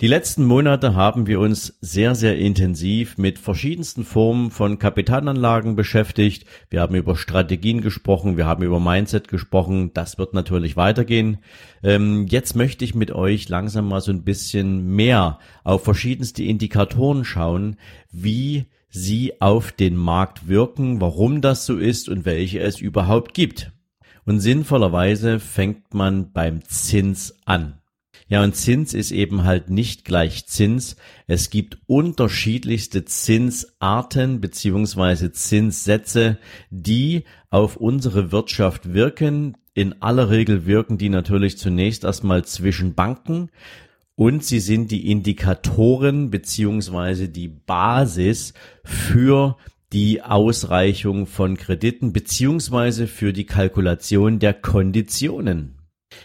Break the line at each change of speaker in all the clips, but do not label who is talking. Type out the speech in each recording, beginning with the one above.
die letzten Monate haben wir uns sehr, sehr intensiv mit verschiedensten Formen von Kapitalanlagen beschäftigt. Wir haben über Strategien gesprochen, wir haben über Mindset gesprochen. Das wird natürlich weitergehen. Ähm, jetzt möchte ich mit euch langsam mal so ein bisschen mehr auf verschiedenste Indikatoren schauen, wie sie auf den Markt wirken, warum das so ist und welche es überhaupt gibt. Und sinnvollerweise fängt man beim Zins an. Ja, und Zins ist eben halt nicht gleich Zins. Es gibt unterschiedlichste Zinsarten beziehungsweise Zinssätze, die auf unsere Wirtschaft wirken. In aller Regel wirken die natürlich zunächst erstmal zwischen Banken und sie sind die Indikatoren beziehungsweise die Basis für die Ausreichung von Krediten beziehungsweise für die Kalkulation der Konditionen.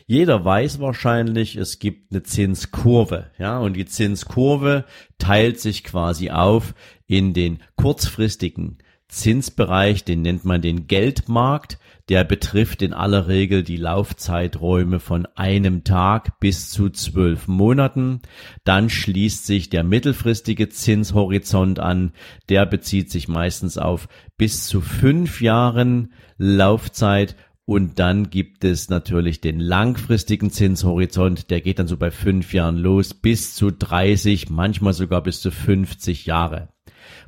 Jeder weiß wahrscheinlich, es gibt eine Zinskurve, ja, und die Zinskurve teilt sich quasi auf in den kurzfristigen Zinsbereich, den nennt man den Geldmarkt, der betrifft in aller Regel die Laufzeiträume von einem Tag bis zu zwölf Monaten. Dann schließt sich der mittelfristige Zinshorizont an, der bezieht sich meistens auf bis zu fünf Jahren Laufzeit und dann gibt es natürlich den langfristigen Zinshorizont, der geht dann so bei fünf Jahren los, bis zu 30, manchmal sogar bis zu 50 Jahre.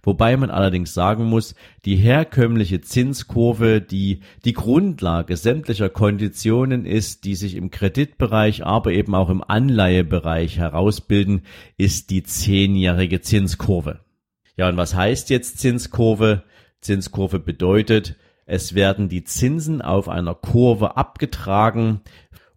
Wobei man allerdings sagen muss, die herkömmliche Zinskurve, die die Grundlage sämtlicher Konditionen ist, die sich im Kreditbereich, aber eben auch im Anleihebereich herausbilden, ist die zehnjährige Zinskurve. Ja, und was heißt jetzt Zinskurve? Zinskurve bedeutet, es werden die Zinsen auf einer Kurve abgetragen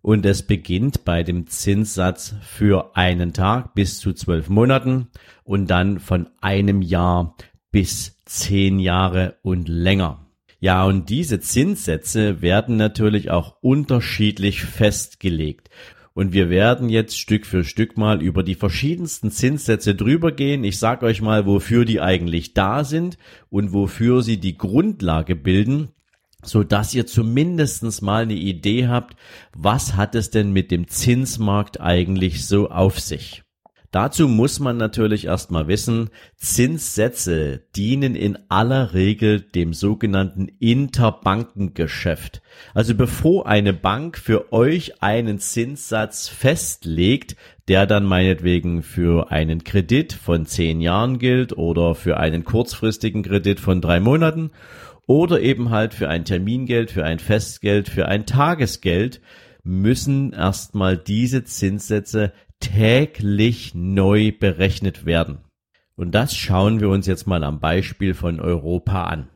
und es beginnt bei dem Zinssatz für einen Tag bis zu zwölf Monaten und dann von einem Jahr bis zehn Jahre und länger. Ja, und diese Zinssätze werden natürlich auch unterschiedlich festgelegt. Und wir werden jetzt Stück für Stück mal über die verschiedensten Zinssätze drüber gehen. Ich sage euch mal, wofür die eigentlich da sind und wofür sie die Grundlage bilden, so dass ihr zumindestens mal eine Idee habt, was hat es denn mit dem Zinsmarkt eigentlich so auf sich. Dazu muss man natürlich erstmal wissen, Zinssätze dienen in aller Regel dem sogenannten Interbankengeschäft. Also bevor eine Bank für euch einen Zinssatz festlegt, der dann meinetwegen für einen Kredit von zehn Jahren gilt oder für einen kurzfristigen Kredit von drei Monaten oder eben halt für ein Termingeld, für ein Festgeld, für ein Tagesgeld, müssen erstmal diese Zinssätze täglich neu berechnet werden. Und das schauen wir uns jetzt mal am Beispiel von Europa an.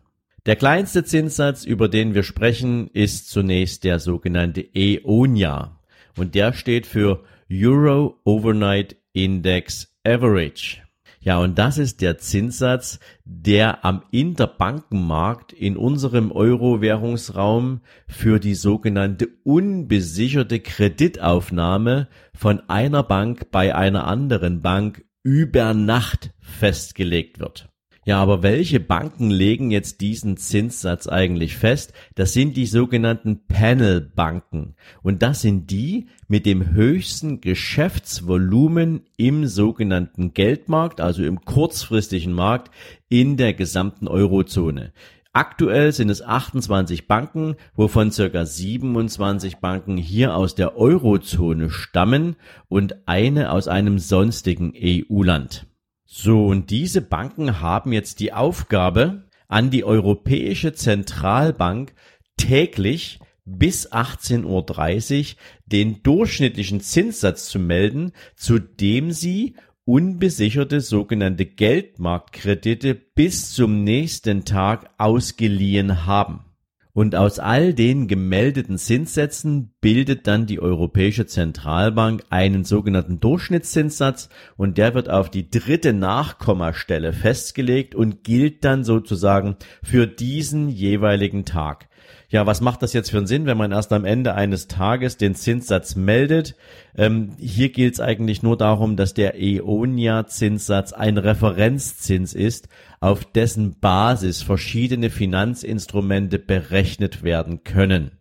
Der kleinste Zinssatz, über den wir sprechen, ist zunächst der sogenannte EONIA. Und der steht für Euro Overnight Index Average. Ja, und das ist der Zinssatz, der am Interbankenmarkt in unserem Euro-Währungsraum für die sogenannte unbesicherte Kreditaufnahme von einer Bank bei einer anderen Bank über Nacht festgelegt wird. Ja, aber welche Banken legen jetzt diesen Zinssatz eigentlich fest? Das sind die sogenannten Panelbanken. Und das sind die mit dem höchsten Geschäftsvolumen im sogenannten Geldmarkt, also im kurzfristigen Markt in der gesamten Eurozone. Aktuell sind es 28 Banken, wovon circa 27 Banken hier aus der Eurozone stammen und eine aus einem sonstigen EU-Land. So, und diese Banken haben jetzt die Aufgabe, an die Europäische Zentralbank täglich bis 18.30 Uhr den durchschnittlichen Zinssatz zu melden, zu dem sie unbesicherte sogenannte Geldmarktkredite bis zum nächsten Tag ausgeliehen haben. Und aus all den gemeldeten Zinssätzen bildet dann die Europäische Zentralbank einen sogenannten Durchschnittszinssatz und der wird auf die dritte Nachkommastelle festgelegt und gilt dann sozusagen für diesen jeweiligen Tag. Ja, was macht das jetzt für einen Sinn, wenn man erst am Ende eines Tages den Zinssatz meldet? Ähm, hier gilt es eigentlich nur darum, dass der EONIA-Zinssatz ein Referenzzins ist, auf dessen Basis verschiedene Finanzinstrumente berechnet werden können.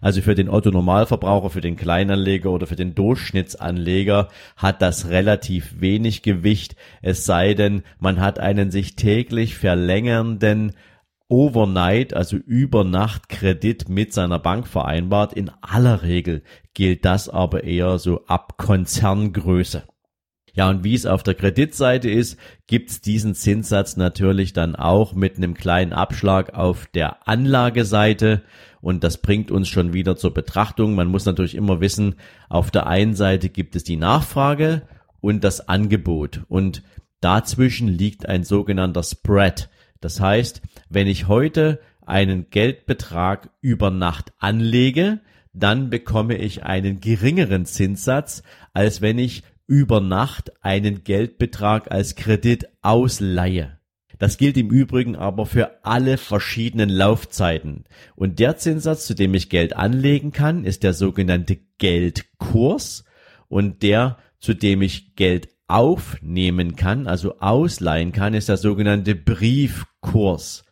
Also für den Otto Normalverbraucher, für den Kleinanleger oder für den Durchschnittsanleger hat das relativ wenig Gewicht, es sei denn, man hat einen sich täglich verlängernden Overnight, also über Nacht Kredit mit seiner Bank vereinbart. In aller Regel gilt das aber eher so ab Konzerngröße. Ja, und wie es auf der Kreditseite ist, gibt's diesen Zinssatz natürlich dann auch mit einem kleinen Abschlag auf der Anlageseite. Und das bringt uns schon wieder zur Betrachtung. Man muss natürlich immer wissen, auf der einen Seite gibt es die Nachfrage und das Angebot. Und dazwischen liegt ein sogenannter Spread. Das heißt, wenn ich heute einen Geldbetrag über Nacht anlege, dann bekomme ich einen geringeren Zinssatz, als wenn ich über Nacht einen Geldbetrag als Kredit ausleihe. Das gilt im Übrigen aber für alle verschiedenen Laufzeiten. Und der Zinssatz, zu dem ich Geld anlegen kann, ist der sogenannte Geldkurs und der, zu dem ich Geld aufnehmen kann, also ausleihen kann, ist der sogenannte Briefkurs.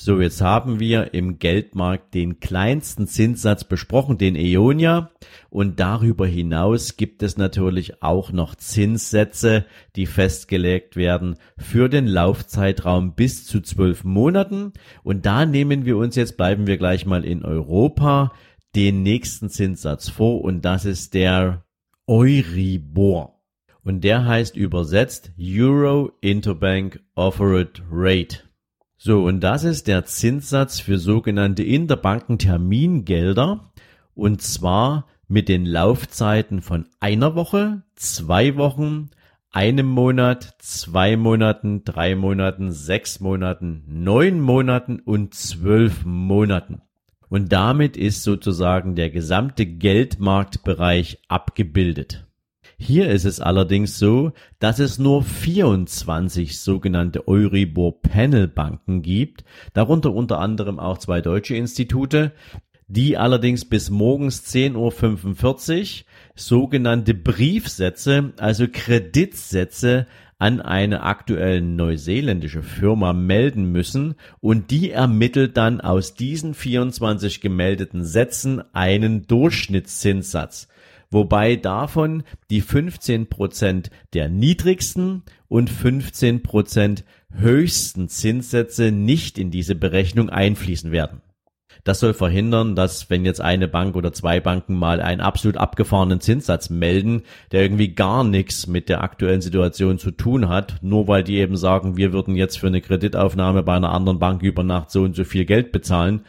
So, jetzt haben wir im Geldmarkt den kleinsten Zinssatz besprochen, den Eonia. Und darüber hinaus gibt es natürlich auch noch Zinssätze, die festgelegt werden für den Laufzeitraum bis zu zwölf Monaten. Und da nehmen wir uns jetzt, bleiben wir gleich mal in Europa, den nächsten Zinssatz vor. Und das ist der Euribor und der heißt übersetzt Euro Interbank Offered Rate. So, und das ist der Zinssatz für sogenannte Interbankentermingelder und zwar mit den Laufzeiten von einer Woche, zwei Wochen, einem Monat, zwei Monaten, drei Monaten, sechs Monaten, neun Monaten und zwölf Monaten. Und damit ist sozusagen der gesamte Geldmarktbereich abgebildet. Hier ist es allerdings so, dass es nur 24 sogenannte Euribor Panel Banken gibt, darunter unter anderem auch zwei deutsche Institute, die allerdings bis morgens 10.45 Uhr sogenannte Briefsätze, also Kreditsätze an eine aktuell neuseeländische Firma melden müssen und die ermittelt dann aus diesen 24 gemeldeten Sätzen einen Durchschnittszinssatz wobei davon die 15 Prozent der niedrigsten und 15 Prozent höchsten Zinssätze nicht in diese Berechnung einfließen werden. Das soll verhindern, dass wenn jetzt eine Bank oder zwei Banken mal einen absolut abgefahrenen Zinssatz melden, der irgendwie gar nichts mit der aktuellen Situation zu tun hat, nur weil die eben sagen, wir würden jetzt für eine Kreditaufnahme bei einer anderen Bank über Nacht so und so viel Geld bezahlen,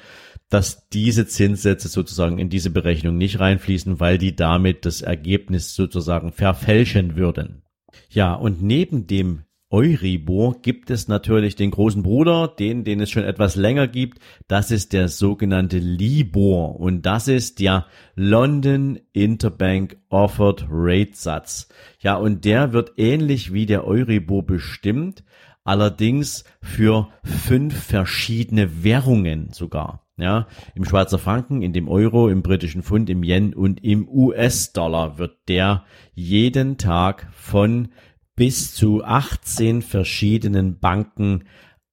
dass diese Zinssätze sozusagen in diese Berechnung nicht reinfließen, weil die damit das Ergebnis sozusagen verfälschen würden. Ja, und neben dem Euribor gibt es natürlich den großen Bruder, den, den es schon etwas länger gibt. Das ist der sogenannte Libor und das ist der London Interbank Offered Rate Satz. Ja, und der wird ähnlich wie der Euribor bestimmt, allerdings für fünf verschiedene Währungen sogar. Ja, im Schweizer Franken, in dem Euro, im britischen Pfund, im Yen und im US-Dollar wird der jeden Tag von bis zu 18 verschiedenen Banken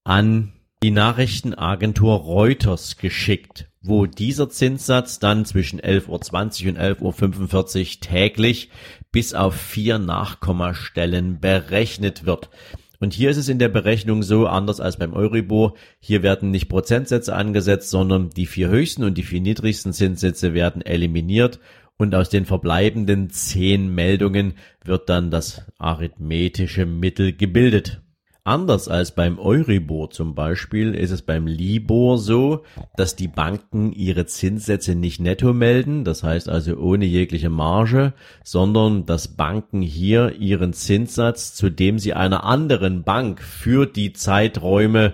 an die Nachrichtenagentur Reuters geschickt, wo dieser Zinssatz dann zwischen 11.20 Uhr und 11.45 Uhr täglich bis auf vier Nachkommastellen berechnet wird. Und hier ist es in der Berechnung so, anders als beim Euribor, hier werden nicht Prozentsätze angesetzt, sondern die vier höchsten und die vier niedrigsten Zinssätze werden eliminiert und aus den verbleibenden zehn Meldungen wird dann das arithmetische Mittel gebildet. Anders als beim Euribor zum Beispiel ist es beim Libor so, dass die Banken ihre Zinssätze nicht netto melden, das heißt also ohne jegliche Marge, sondern dass Banken hier ihren Zinssatz, zu dem sie einer anderen Bank für die Zeiträume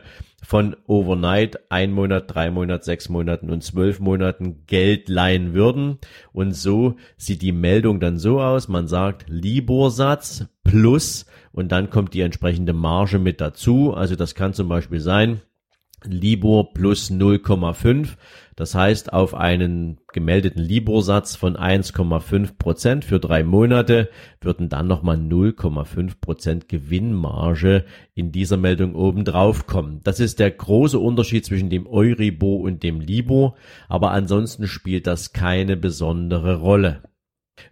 von Overnight ein Monat, drei Monat, sechs Monaten und zwölf Monaten Geld leihen würden. Und so sieht die Meldung dann so aus. Man sagt Liborsatz plus und dann kommt die entsprechende Marge mit dazu. Also das kann zum Beispiel sein, Libor plus 0,5. Das heißt, auf einen gemeldeten Libor-Satz von 1,5 Prozent für drei Monate würden dann nochmal 0,5 Prozent Gewinnmarge in dieser Meldung oben drauf kommen. Das ist der große Unterschied zwischen dem Euribor und dem Libor. Aber ansonsten spielt das keine besondere Rolle.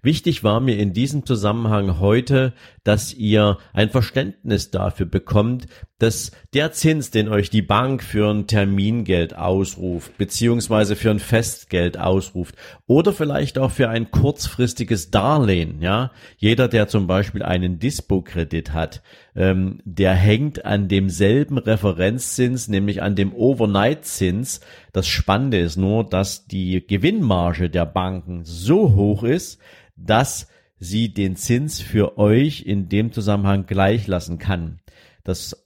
Wichtig war mir in diesem Zusammenhang heute, dass ihr ein Verständnis dafür bekommt, dass der Zins, den euch die Bank für ein Termingeld ausruft, beziehungsweise für ein Festgeld ausruft oder vielleicht auch für ein kurzfristiges Darlehen, ja, jeder, der zum Beispiel einen Dispo-Kredit hat, ähm, der hängt an demselben Referenzzins, nämlich an dem Overnight-Zins. Das Spannende ist nur, dass die Gewinnmarge der Banken so hoch ist, dass sie den Zins für euch in dem Zusammenhang gleich lassen kann. Das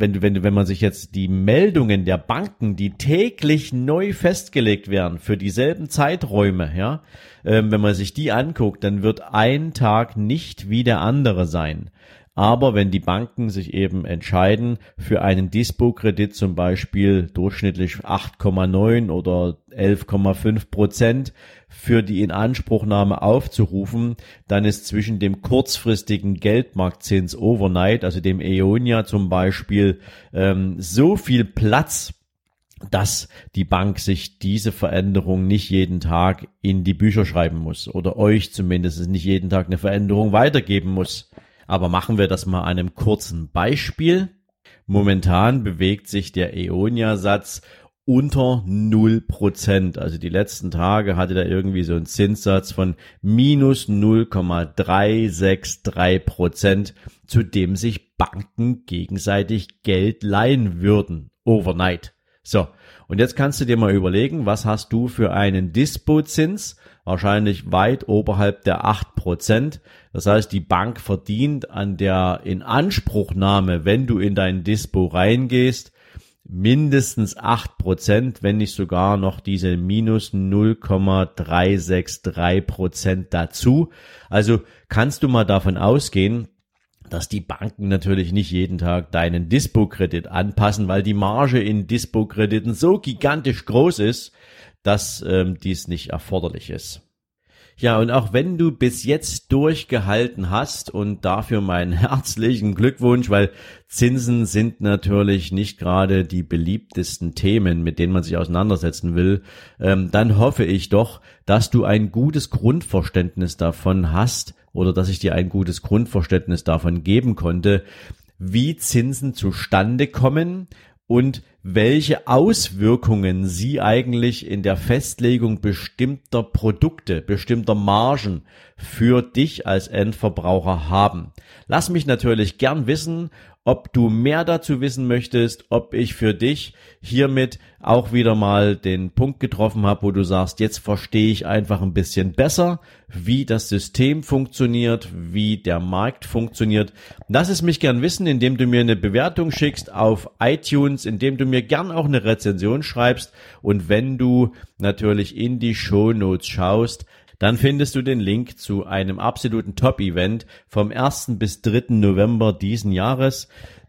wenn, wenn, wenn man sich jetzt die Meldungen der Banken, die täglich neu festgelegt werden für dieselben Zeiträume, ja, ähm, wenn man sich die anguckt, dann wird ein Tag nicht wie der andere sein. Aber wenn die Banken sich eben entscheiden, für einen Dispo-Kredit zum Beispiel durchschnittlich 8,9 oder 11,5 Prozent für die Inanspruchnahme aufzurufen, dann ist zwischen dem kurzfristigen Geldmarktzins Overnight, also dem Eonia zum Beispiel, ähm, so viel Platz, dass die Bank sich diese Veränderung nicht jeden Tag in die Bücher schreiben muss oder euch zumindest nicht jeden Tag eine Veränderung weitergeben muss. Aber machen wir das mal einem kurzen Beispiel. Momentan bewegt sich der Eonia-Satz unter 0%. Also die letzten Tage hatte er irgendwie so einen Zinssatz von minus 0,363%, zu dem sich Banken gegenseitig Geld leihen würden. Overnight. So. Und jetzt kannst du dir mal überlegen, was hast du für einen Dispo-Zins? Wahrscheinlich weit oberhalb der 8%. Das heißt, die Bank verdient an der Inanspruchnahme, wenn du in dein Dispo reingehst, mindestens acht Prozent, wenn nicht sogar noch diese minus 0,363 Prozent dazu. Also kannst du mal davon ausgehen, dass die Banken natürlich nicht jeden Tag deinen Dispo-Kredit anpassen, weil die Marge in Dispo-Krediten so gigantisch groß ist, dass ähm, dies nicht erforderlich ist. Ja, und auch wenn du bis jetzt durchgehalten hast und dafür meinen herzlichen Glückwunsch, weil Zinsen sind natürlich nicht gerade die beliebtesten Themen, mit denen man sich auseinandersetzen will, ähm, dann hoffe ich doch, dass du ein gutes Grundverständnis davon hast oder dass ich dir ein gutes Grundverständnis davon geben konnte, wie Zinsen zustande kommen und welche Auswirkungen sie eigentlich in der Festlegung bestimmter Produkte, bestimmter Margen für dich als Endverbraucher haben. Lass mich natürlich gern wissen, ob du mehr dazu wissen möchtest, ob ich für dich hiermit auch wieder mal den Punkt getroffen habe, wo du sagst, jetzt verstehe ich einfach ein bisschen besser, wie das System funktioniert, wie der Markt funktioniert. Lass es mich gern wissen, indem du mir eine Bewertung schickst auf iTunes, indem du mir gern auch eine Rezension schreibst und wenn du natürlich in die Show Notes schaust, dann findest du den Link zu einem absoluten Top-Event vom 1. bis 3. November diesen Jahres.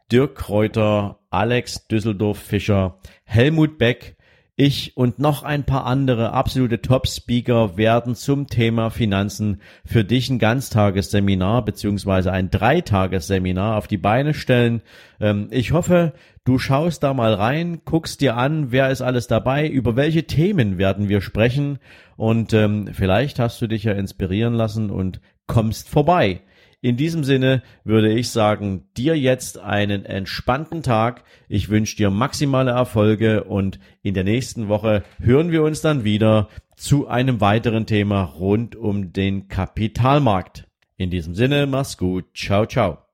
Dirk Kräuter, Alex Düsseldorf Fischer, Helmut Beck, ich und noch ein paar andere absolute Top-Speaker werden zum Thema Finanzen für dich ein Ganztagesseminar beziehungsweise ein Dreitagesseminar auf die Beine stellen. Ähm, ich hoffe, du schaust da mal rein, guckst dir an, wer ist alles dabei, über welche Themen werden wir sprechen und ähm, vielleicht hast du dich ja inspirieren lassen und kommst vorbei. In diesem Sinne würde ich sagen, dir jetzt einen entspannten Tag. Ich wünsche dir maximale Erfolge und in der nächsten Woche hören wir uns dann wieder zu einem weiteren Thema rund um den Kapitalmarkt. In diesem Sinne, mach's gut. Ciao, ciao.